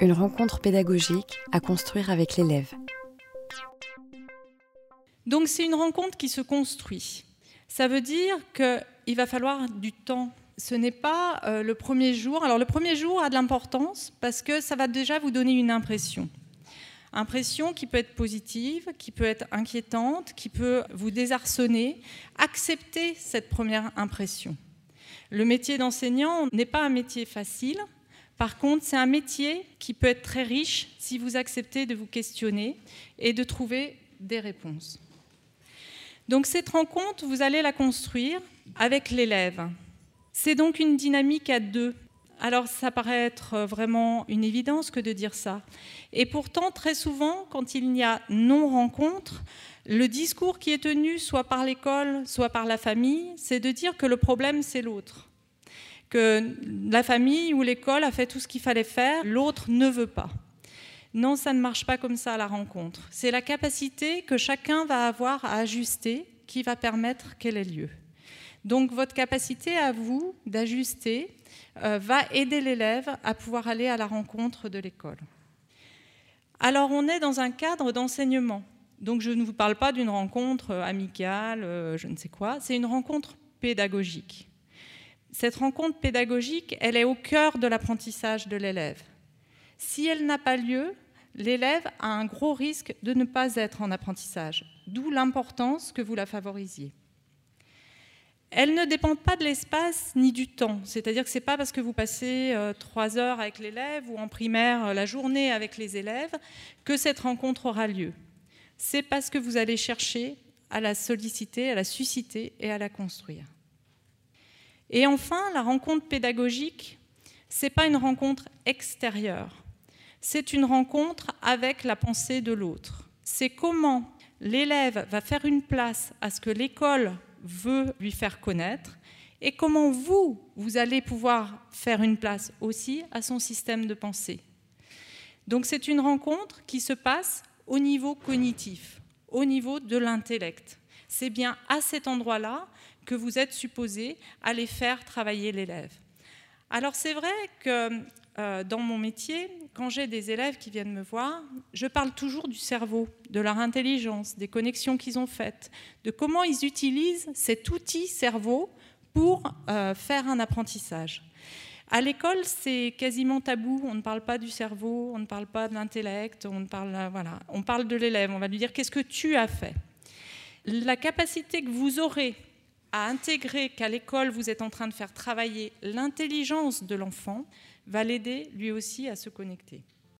Une rencontre pédagogique à construire avec l'élève. Donc c'est une rencontre qui se construit. Ça veut dire qu'il va falloir du temps. Ce n'est pas euh, le premier jour. Alors le premier jour a de l'importance parce que ça va déjà vous donner une impression. Impression qui peut être positive, qui peut être inquiétante, qui peut vous désarçonner. Acceptez cette première impression. Le métier d'enseignant n'est pas un métier facile. Par contre, c'est un métier qui peut être très riche si vous acceptez de vous questionner et de trouver des réponses. Donc cette rencontre, vous allez la construire avec l'élève. C'est donc une dynamique à deux. Alors ça paraît être vraiment une évidence que de dire ça. Et pourtant, très souvent, quand il y a non-rencontre, le discours qui est tenu soit par l'école, soit par la famille, c'est de dire que le problème, c'est l'autre. Que la famille ou l'école a fait tout ce qu'il fallait faire, l'autre ne veut pas. Non, ça ne marche pas comme ça à la rencontre. C'est la capacité que chacun va avoir à ajuster qui va permettre qu'elle ait lieu. Donc votre capacité à vous d'ajuster euh, va aider l'élève à pouvoir aller à la rencontre de l'école. Alors on est dans un cadre d'enseignement. Donc je ne vous parle pas d'une rencontre euh, amicale, euh, je ne sais quoi, c'est une rencontre pédagogique. Cette rencontre pédagogique, elle est au cœur de l'apprentissage de l'élève. Si elle n'a pas lieu, l'élève a un gros risque de ne pas être en apprentissage, d'où l'importance que vous la favorisiez. Elle ne dépend pas de l'espace ni du temps, c'est-à-dire que ce n'est pas parce que vous passez euh, trois heures avec l'élève ou en primaire euh, la journée avec les élèves que cette rencontre aura lieu. C'est parce que vous allez chercher à la solliciter, à la susciter et à la construire. Et enfin, la rencontre pédagogique, ce n'est pas une rencontre extérieure c'est une rencontre avec la pensée de l'autre. C'est comment l'élève va faire une place à ce que l'école veut lui faire connaître et comment vous, vous allez pouvoir faire une place aussi à son système de pensée. Donc c'est une rencontre qui se passe au niveau cognitif, au niveau de l'intellect. C'est bien à cet endroit-là que vous êtes supposé aller faire travailler l'élève. Alors c'est vrai que euh, dans mon métier, quand j'ai des élèves qui viennent me voir, je parle toujours du cerveau, de leur intelligence, des connexions qu'ils ont faites, de comment ils utilisent cet outil cerveau pour euh, faire un apprentissage. À l'école, c'est quasiment tabou. On ne parle pas du cerveau, on ne parle pas de l'intellect, on euh, voilà, on parle de l'élève. On va lui dire qu'est-ce que tu as fait? La capacité que vous aurez à intégrer qu'à l'école vous êtes en train de faire travailler l'intelligence de l'enfant, va l'aider lui aussi à se connecter.